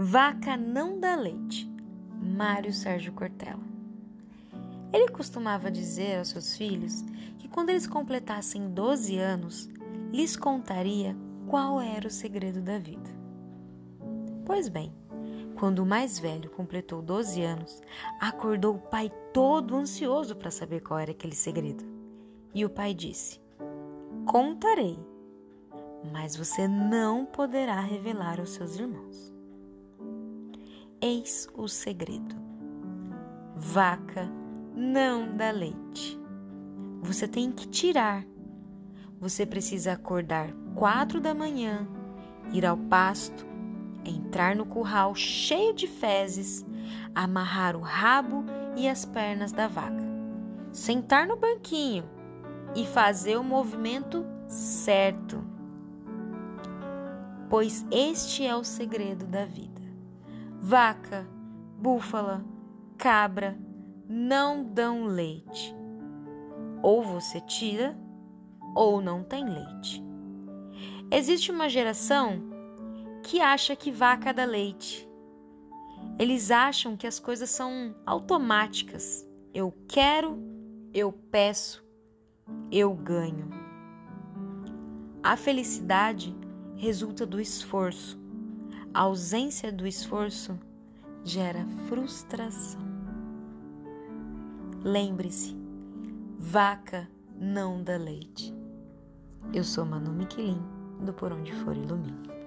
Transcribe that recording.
Vaca não dá leite. Mário Sérgio Cortella. Ele costumava dizer aos seus filhos que quando eles completassem 12 anos, lhes contaria qual era o segredo da vida. Pois bem, quando o mais velho completou 12 anos, acordou o pai todo ansioso para saber qual era aquele segredo. E o pai disse: Contarei, mas você não poderá revelar aos seus irmãos. Eis o segredo: vaca não dá leite. Você tem que tirar. Você precisa acordar quatro da manhã, ir ao pasto, entrar no curral cheio de fezes, amarrar o rabo e as pernas da vaca, sentar no banquinho e fazer o movimento certo. Pois este é o segredo da vida. Vaca, búfala, cabra não dão leite. Ou você tira ou não tem leite. Existe uma geração que acha que vaca dá leite. Eles acham que as coisas são automáticas. Eu quero, eu peço, eu ganho. A felicidade resulta do esforço. A ausência do esforço gera frustração. Lembre-se, vaca não dá leite. Eu sou Manu Miquelin, do Por Onde For Ilumina.